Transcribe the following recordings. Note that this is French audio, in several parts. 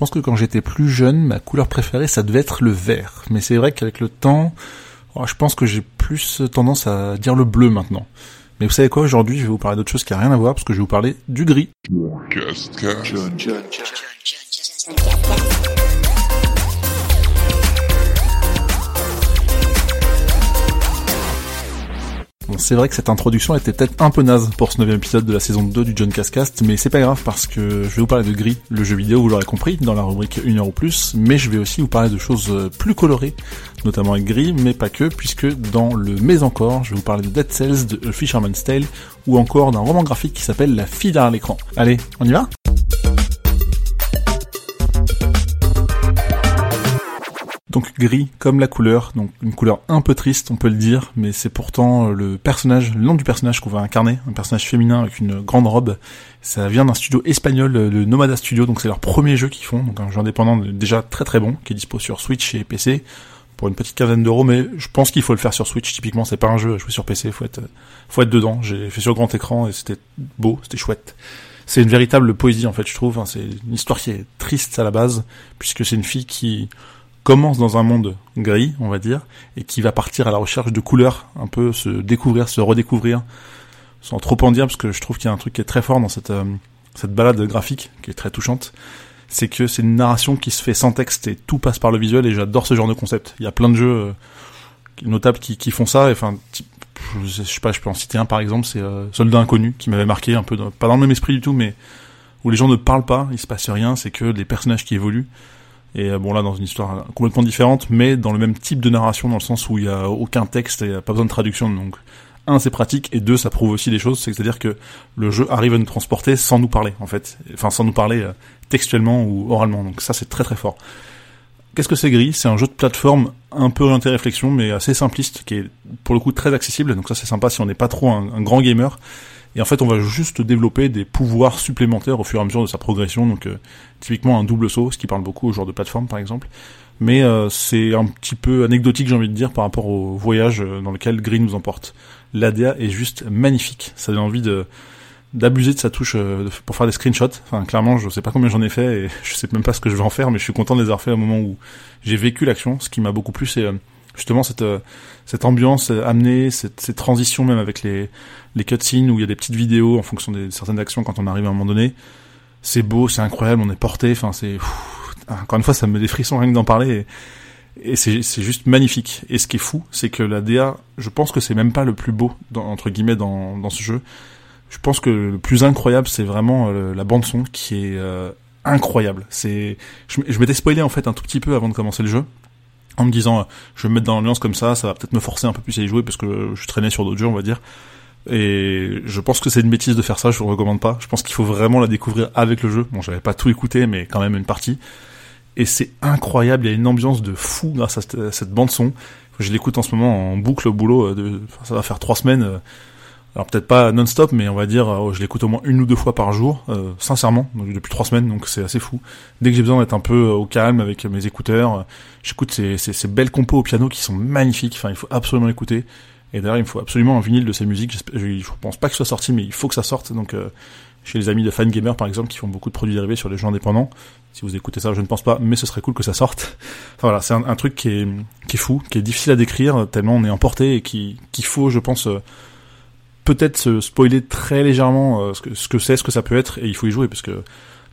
pense que quand j'étais plus jeune, ma couleur préférée, ça devait être le vert. Mais c'est vrai qu'avec le temps, oh, je pense que j'ai plus tendance à dire le bleu maintenant. Mais vous savez quoi, aujourd'hui, je vais vous parler d'autre chose qui a rien à voir, parce que je vais vous parler du gris. C'est vrai que cette introduction était peut-être un peu naze pour ce neuvième épisode de la saison 2 du John Cascast, mais c'est pas grave parce que je vais vous parler de Gris, le jeu vidéo, vous l'aurez compris, dans la rubrique 1 heure ou plus, mais je vais aussi vous parler de choses euh, plus colorées, notamment avec Gris, mais pas que, puisque dans le Mais encore, je vais vous parler de Dead Cells, de Fisherman's Tale, ou encore d'un roman graphique qui s'appelle La fille derrière l'écran. Allez, on y va? Donc gris comme la couleur, donc une couleur un peu triste on peut le dire, mais c'est pourtant euh, le personnage, le nom du personnage qu'on va incarner, un personnage féminin avec une grande robe. Ça vient d'un studio espagnol, euh, le Nomada Studio, donc c'est leur premier jeu qu'ils font, donc un jeu indépendant déjà très très bon, qui est dispo sur Switch et PC pour une petite quinzaine d'euros, mais je pense qu'il faut le faire sur Switch. Typiquement, c'est pas un jeu à jouer sur PC, faut être, faut être dedans. J'ai fait sur grand écran et c'était beau, c'était chouette. C'est une véritable poésie en fait, je trouve. c'est une histoire qui est triste à la base, puisque c'est une fille qui commence dans un monde gris, on va dire, et qui va partir à la recherche de couleurs, un peu se découvrir, se redécouvrir, sans trop en dire, parce que je trouve qu'il y a un truc qui est très fort dans cette, euh, cette balade graphique, qui est très touchante, c'est que c'est une narration qui se fait sans texte et tout passe par le visuel, et j'adore ce genre de concept. Il y a plein de jeux euh, notables qui, font ça, et enfin, je sais pas, je peux en citer un par exemple, c'est euh, Soldat Inconnu, qui m'avait marqué un peu, pas dans le même esprit du tout, mais où les gens ne parlent pas, il se passe rien, c'est que les personnages qui évoluent, et euh, bon là dans une histoire complètement différente, mais dans le même type de narration dans le sens où il y a aucun texte et pas besoin de traduction. Donc un c'est pratique et deux ça prouve aussi des choses, c'est-à-dire que le jeu arrive à nous transporter sans nous parler en fait, enfin sans nous parler euh, textuellement ou oralement. Donc ça c'est très très fort. Qu'est-ce que c'est Gris? C'est un jeu de plateforme un peu orienté réflexion, mais assez simpliste, qui est pour le coup très accessible. Donc ça c'est sympa si on n'est pas trop un, grand gamer. Et en fait, on va juste développer des pouvoirs supplémentaires au fur et à mesure de sa progression. Donc, euh, typiquement un double saut, ce qui parle beaucoup au genre de plateforme, par exemple. Mais euh, c'est un petit peu anecdotique, j'ai envie de dire, par rapport au voyage euh, dans lequel Green nous emporte. L'ADA est juste magnifique. Ça donne envie de d'abuser de sa touche pour faire des screenshots. Enfin, clairement, je sais pas combien j'en ai fait et je sais même pas ce que je vais en faire, mais je suis content de les avoir fait au moment où j'ai vécu l'action. Ce qui m'a beaucoup plu, c'est justement cette cette ambiance amenée, cette, cette transition même avec les les cutscenes où il y a des petites vidéos en fonction de certaines actions quand on arrive à un moment donné. C'est beau, c'est incroyable, on est porté, enfin c'est encore une fois ça me met des frissons rien que d'en parler et, c'est c'est juste magnifique. Et ce qui est fou, c'est que la DA, je pense que c'est même pas le plus beau dans, entre guillemets dans dans ce jeu. Je pense que le plus incroyable, c'est vraiment euh, la bande son qui est euh, incroyable. C'est je, je m'étais spoilé en fait un tout petit peu avant de commencer le jeu en me disant je vais me mettre dans l'ambiance comme ça, ça va peut-être me forcer un peu plus à y jouer parce que je traînais sur d'autres jeux, on va dire. Et je pense que c'est une bêtise de faire ça, je vous recommande pas. Je pense qu'il faut vraiment la découvrir avec le jeu. Bon, j'avais pas tout écouté, mais quand même une partie. Et c'est incroyable, il y a une ambiance de fou grâce à cette, bande son. Je l'écoute en ce moment en boucle au boulot, euh, de, ça va faire trois semaines. Euh, alors peut-être pas non-stop, mais on va dire, euh, je l'écoute au moins une ou deux fois par jour, sincèrement, depuis trois semaines, donc c'est assez fou. Dès que j'ai besoin d'être un peu au calme avec mes écouteurs, j'écoute ces, ces, ces, belles compos au piano qui sont magnifiques, enfin il faut absolument écouter. Et d'ailleurs, il me faut absolument un vinyle de ces musiques. Je pense pas que ce soit sorti, mais il faut que ça sorte. Donc, euh, chez les amis de Fangamer, par exemple, qui font beaucoup de produits dérivés sur les jeux indépendants. Si vous écoutez ça, je ne pense pas, mais ce serait cool que ça sorte. Enfin voilà, c'est un, truc qui est, qui est fou, qui est difficile à décrire, tellement on est emporté et qu'il faut, je pense, euh, peut-être se spoiler très légèrement euh, ce que ce que c'est, ce que ça peut être, et il faut y jouer, parce que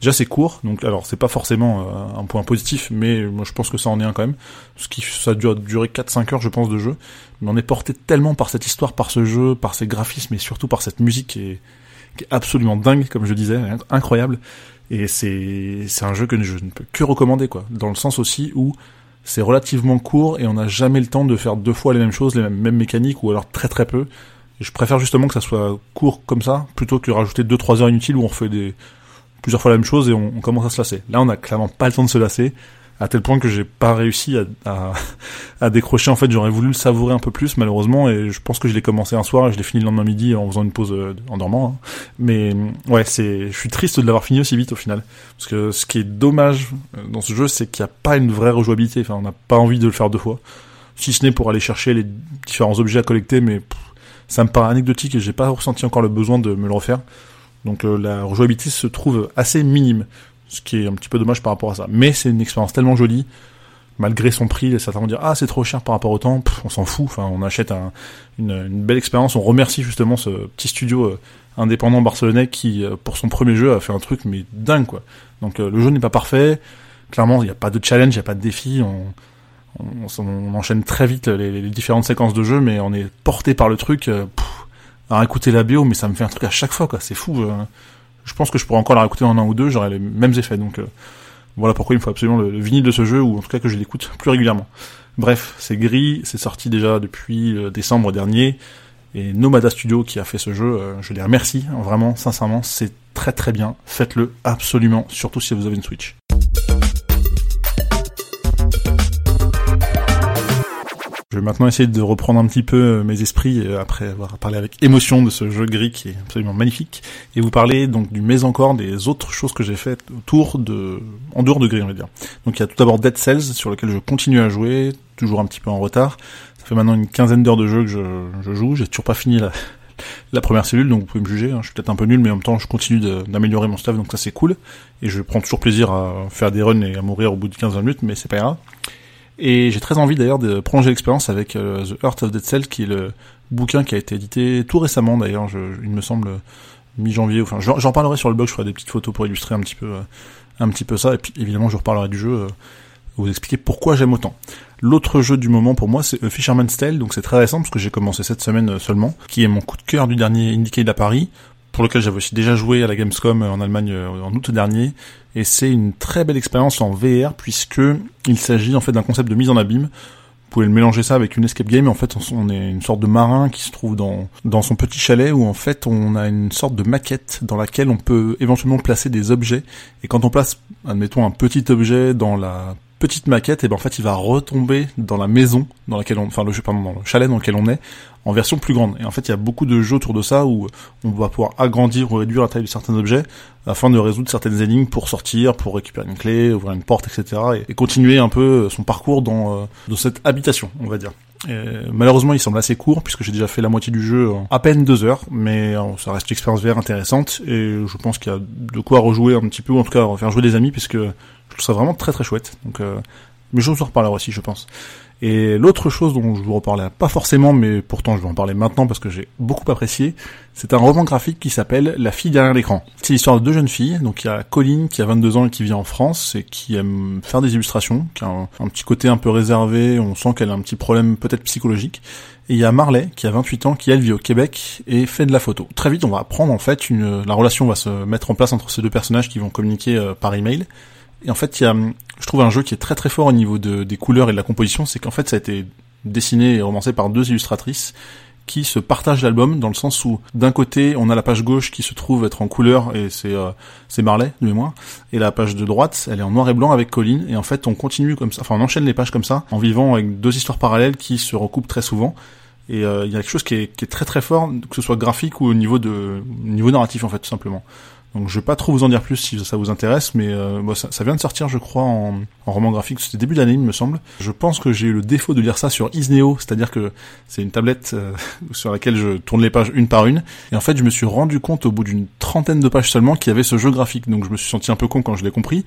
Déjà c'est court, donc alors c'est pas forcément euh, un point positif, mais moi je pense que ça en est un quand même. Ce qui ça a duré 4-5 heures je pense de jeu, mais on est porté tellement par cette histoire, par ce jeu, par ses graphismes et surtout par cette musique qui est, absolument dingue comme je disais, incroyable. Et c'est c'est un jeu que je ne peux que recommander quoi, dans le sens aussi où c'est relativement court et on n'a jamais le temps de faire deux fois les mêmes choses, les mêmes mécaniques ou alors très très peu. Je préfère justement que ça soit court comme ça plutôt que rajouter 2-3 heures inutiles où on refait des plusieurs fois la même chose et on, commence à se lasser. Là, on a clairement pas le temps de se lasser, à tel point que j'ai pas réussi à, à, décrocher. En fait, j'aurais voulu le savourer un peu plus, malheureusement, et je pense que je l'ai commencé un soir et je l'ai fini le lendemain midi en faisant une pause euh, en dormant. Hein. Mais ouais, c'est, je suis triste de l'avoir fini aussi vite au final, parce que ce qui est dommage euh, dans ce jeu, c'est qu'il n'y a pas une vraie rejouabilité. Enfin, on n'a pas envie de le faire deux fois, si ce n'est pour aller chercher les différents objets à collecter, mais ça me paraît anecdotique et j'ai pas ressenti encore le besoin de me le refaire. Donc euh, la rejouabilité se trouve assez minime. ce qui est un petit peu dommage par rapport à ça. Mais c'est une expérience tellement jolie, malgré son prix, certains vont dire ah c'est trop cher par rapport au temps, on s'en fout, enfin on achète une, belle expérience, on remercie justement ce petit studio euh, indépendant barcelonais qui euh, pour son premier jeu a fait un truc mais dingue quoi. Donc euh, le jeu n'est pas parfait, clairement il n'y a pas de challenge, il n'y a pas de défi, on, enchaîne très vite les, différentes séquences de jeu, mais on est porté par le truc. à écouter la bio, mais ça me fait un truc à chaque fois quoi, c'est fou. je pense que je pourrais encore la réécouter en un ou deux, j'aurais les mêmes effets donc. Voilà pourquoi il me faut absolument le, vinyle de ce jeu, ou en tout cas que je l'écoute plus régulièrement. Bref, c'est gris, c'est sorti déjà depuis euh, décembre dernier, et Nomada Studio qui a fait ce jeu, euh, je les remercie, hein, vraiment, sincèrement, c'est très très bien, faites-le absolument, surtout si vous avez une Switch. Je vais maintenant essayer de reprendre un petit peu euh, mes esprits euh, après avoir parlé avec émotion de ce jeu gris qui est absolument magnifique et vous parler donc du mais encore des autres choses que j'ai faites autour de en dehors de gris on va dire. Donc il y a tout d'abord Dead Cells sur lequel je continue à jouer, toujours un petit peu en retard. Ça fait maintenant une quinzaine d'heures de jeu que je, je joue, j'ai toujours pas fini la, première cellule, donc vous pouvez me juger. Hein. Je suis peut-être un peu nul, mais en même temps, je continue d'améliorer mon stuff, donc ça c'est cool. Et je prends toujours plaisir à faire des runs et à mourir au bout de 15 minutes, mais c'est pas grave. Et j'ai très envie d'ailleurs de prolonger l'expérience avec euh, The Heart of Dead Cell, qui est le bouquin qui a été édité tout récemment d'ailleurs, il me semble mi-janvier. Enfin, j'en parlerai sur le blog, je ferai des petites photos pour illustrer un petit peu, euh, un petit peu ça. Et puis évidemment, je reparlerai du jeu, euh, vous expliquer pourquoi j'aime autant. L'autre jeu du moment pour moi, c'est Fisherman's Tale, donc c'est très récent parce que j'ai commencé cette semaine seulement, qui est mon coup de cœur du dernier Indicated à Paris pour lequel j'avais aussi déjà joué à la Gamescom en Allemagne en août dernier, et c'est une très belle expérience en VR puisque il s'agit en fait d'un concept de mise en abîme. Vous pouvez le mélanger ça avec une escape game. En fait, on est une sorte de marin qui se trouve dans dans son petit chalet où en fait on a une sorte de maquette dans laquelle on peut éventuellement placer des objets. Et quand on place, admettons, un petit objet dans la petite maquette, et ben en fait il va retomber dans la maison dans laquelle on, enfin le pardon, dans le chalet dans lequel on est, en version plus grande. Et en fait il y a beaucoup de jeux autour de ça où on va pouvoir agrandir ou réduire la taille de certains objets afin de résoudre certaines énigmes pour sortir, pour récupérer une clé, ouvrir une porte, etc. et, continuer un peu son parcours dans, euh, dans cette habitation, on va dire. malheureusement, il semble assez court puisque j'ai déjà fait la moitié du jeu en à peine deux heures, mais euh, ça reste une expérience VR intéressante et je pense qu'il y a de quoi rejouer un petit peu, ou en tout cas faire jouer des amis puisque trouve ça vraiment très très chouette. Donc, euh, mais je vous en reparlerai aussi, je pense. Et l'autre chose dont je vous reparlerai pas forcément, mais pourtant je vais en parler maintenant parce que j'ai beaucoup apprécié, c'est un roman graphique qui s'appelle La fille derrière l'écran. C'est l'histoire de deux jeunes filles. Donc il y a Colline qui a 22 ans et qui vit en France et qui aime faire des illustrations, qui a un, petit côté un peu réservé, on sent qu'elle a un petit problème peut-être psychologique. Et il y a Marley qui a 28 ans, qui elle vit au Québec et fait de la photo. Très vite on va apprendre en fait une, la relation va se mettre en place entre ces deux personnages qui vont communiquer euh, par email et en fait, il y a, je trouve un jeu qui est très très fort au niveau de, des couleurs et de la composition, c'est qu'en fait, ça a été dessiné et romancé par deux illustratrices qui se partagent l'album dans le sens où d'un côté on a la page gauche qui se trouve être en couleur et c'est euh, c'est Marley de mémoire et la page de droite elle est en noir et blanc avec Colline et en fait on continue comme ça enfin on enchaîne les pages comme ça en vivant avec deux histoires parallèles qui se recoupent très souvent. Et euh, il y a quelque chose qui est, qui est très très fort que ce soit graphique ou au niveau de niveau narratif en fait tout simplement donc je vais pas trop vous en dire plus si ça vous intéresse, mais euh, ça, vient de sortir, je crois, en, en roman graphique. C'était début d'année, il me semble. Je pense que j'ai eu le défaut de lire ça sur Isneo, c'est-à-dire que c'est une tablette euh, sur laquelle je tourne les pages une par une. Et en fait, je me suis rendu compte au bout d'une trentaine de pages seulement qu'il y avait ce jeu graphique. Donc je me suis senti un peu con quand je l'ai compris.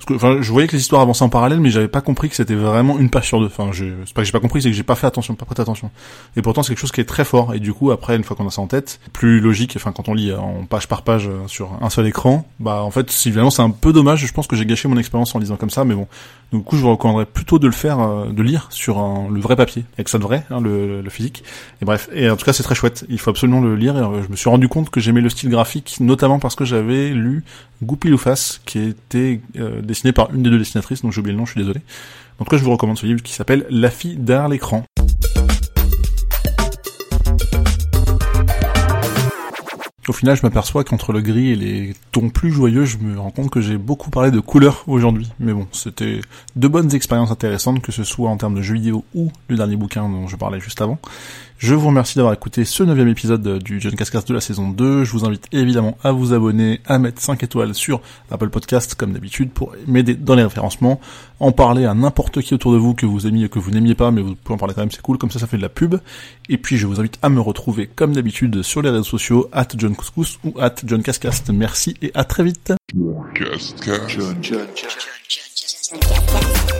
Parce que, enfin, je voyais que les histoires avançaient en parallèle, mais j'avais pas compris que c'était vraiment une page sur deux. Enfin, je, c'est pas que j'ai pas compris, c'est que j'ai pas fait attention, pas prêté attention. Et pourtant, c'est quelque chose qui est très fort. Et du coup, après, une fois qu'on a ça en tête, plus logique, enfin, quand on lit en page par page euh, sur un seul écran, bah, en fait, si c'est un peu dommage. Je pense que j'ai gâché mon expérience en lisant comme ça, mais bon. Du coup, je vous recommanderais plutôt de le faire, euh, de lire sur le vrai papier, avec ça de vrai, hein, le, le, physique. Et bref, et en tout cas, c'est très chouette. Il faut absolument le lire. Euh, je me suis rendu compte que j'aimais le style graphique, notamment parce que j'avais lu Goupil-Oufas, qui était euh, dessiné par une des deux dessinatrices, dont j'ai oublié le nom, je suis désolé. En tout cas, je vous recommande ce livre qui s'appelle La fille derrière l'écran. Au final, je m'aperçois qu'entre le gris et les tons plus joyeux, je me rends compte que j'ai beaucoup parlé de couleurs aujourd'hui. Mais bon, c'était de bonnes expériences intéressantes, que ce soit en termes de jeux vidéo ou le dernier bouquin dont je parlais juste avant. Je vous remercie d'avoir écouté ce neuvième épisode du John Cascas de la saison 2. Je vous invite évidemment à vous abonner, à mettre 5 étoiles sur Apple Podcast comme d'habitude pour m'aider dans les référencements, en parler à n'importe qui autour de vous que vous aimiez, que vous n'aimiez pas, mais vous pouvez en parler quand même, c'est cool, comme ça ça fait de la pub. Et puis je vous invite à me retrouver comme d'habitude sur les réseaux sociaux, at John Couscous ou at John Cascast. Merci et à très vite. Just Cast. John, John, John, John, John, John, John.